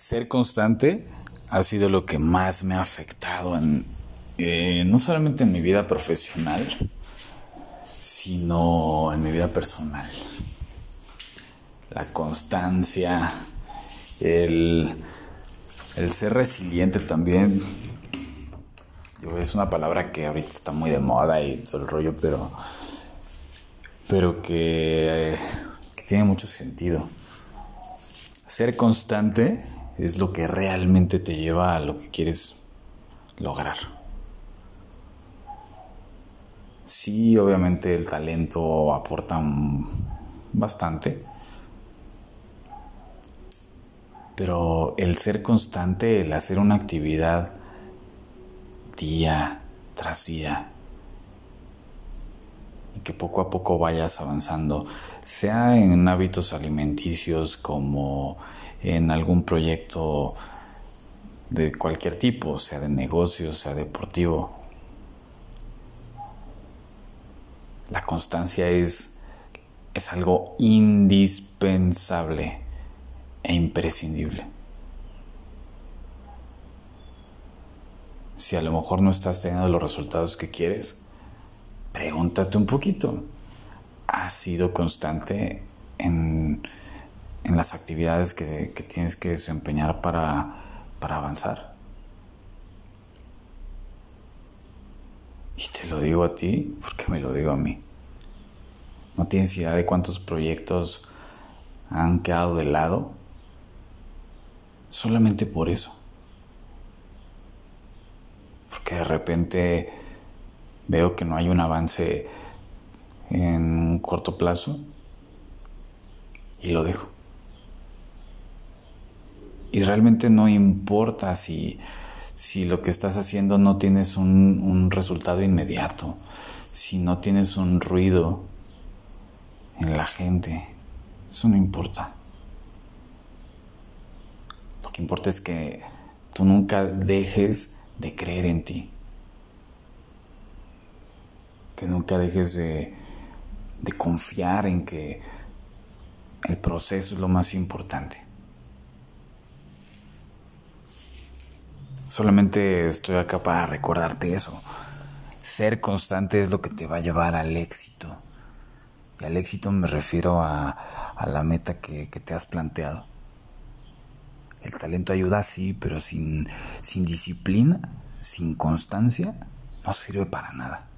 Ser constante ha sido lo que más me ha afectado en, eh, no solamente en mi vida profesional, sino en mi vida personal. La constancia, el, el ser resiliente también. Es una palabra que ahorita está muy de moda y todo el rollo, pero, pero que, que tiene mucho sentido. Ser constante es lo que realmente te lleva a lo que quieres lograr. Sí, obviamente el talento aporta bastante, pero el ser constante, el hacer una actividad día tras día que poco a poco vayas avanzando, sea en hábitos alimenticios como en algún proyecto de cualquier tipo, sea de negocio, sea deportivo. La constancia es, es algo indispensable e imprescindible. Si a lo mejor no estás teniendo los resultados que quieres, pregúntate un poquito. ¿Has sido constante en en las actividades que, tienes que desempeñar para, para avanzar. Y te lo digo a ti porque me lo digo a mí. No tienes idea de cuántos proyectos han quedado de lado solamente por eso. Porque de repente veo que no hay un avance en un corto plazo y lo dejo. Y realmente no importa si, si lo que estás haciendo no tienes un, un resultado inmediato, si no tienes un ruido en la gente. Eso no importa. Lo que importa es que tú nunca dejes de creer en ti. Que nunca dejes de, de confiar en que el proceso es lo más importante. Solamente estoy acá para recordarte eso. Ser constante es lo que te va a llevar al éxito. Y al éxito me refiero a, la meta que, te has planteado. El talento ayuda, sí, pero sin, sin disciplina, sin constancia, no sirve para nada.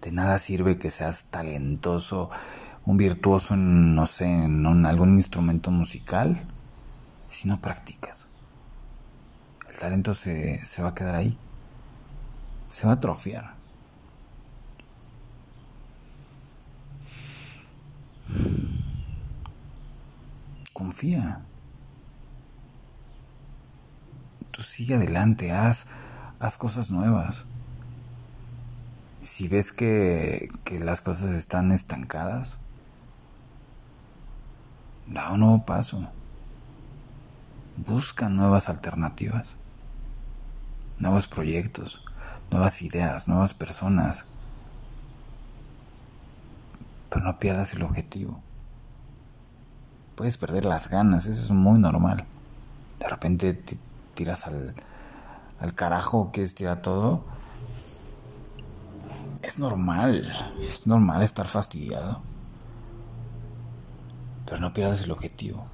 De nada sirve que seas talentoso, un virtuoso en, no sé, en algún instrumento musical si no practicas. El talento se, va a quedar ahí. Se va a atrofiar. Confía. Tú sigue adelante, haz, haz cosas nuevas. Si ves que, que las cosas están estancadas, da un nuevo paso. Busca nuevas alternativas, nuevos proyectos, nuevas ideas, nuevas personas. Pero no pierdas el objetivo. Puedes perder las ganas, eso es muy normal. De repente te tiras al, al carajo que es tirar todo. Es normal, es normal estar fastidiado. Pero no pierdas el objetivo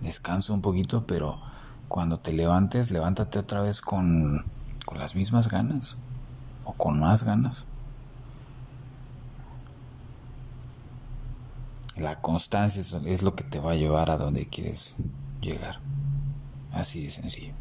descansa un poquito, pero cuando te levantes, levántate otra vez con, con las mismas ganas o con más ganas. La constancia es lo que te va a llevar a donde quieres llegar. Así de sencillo.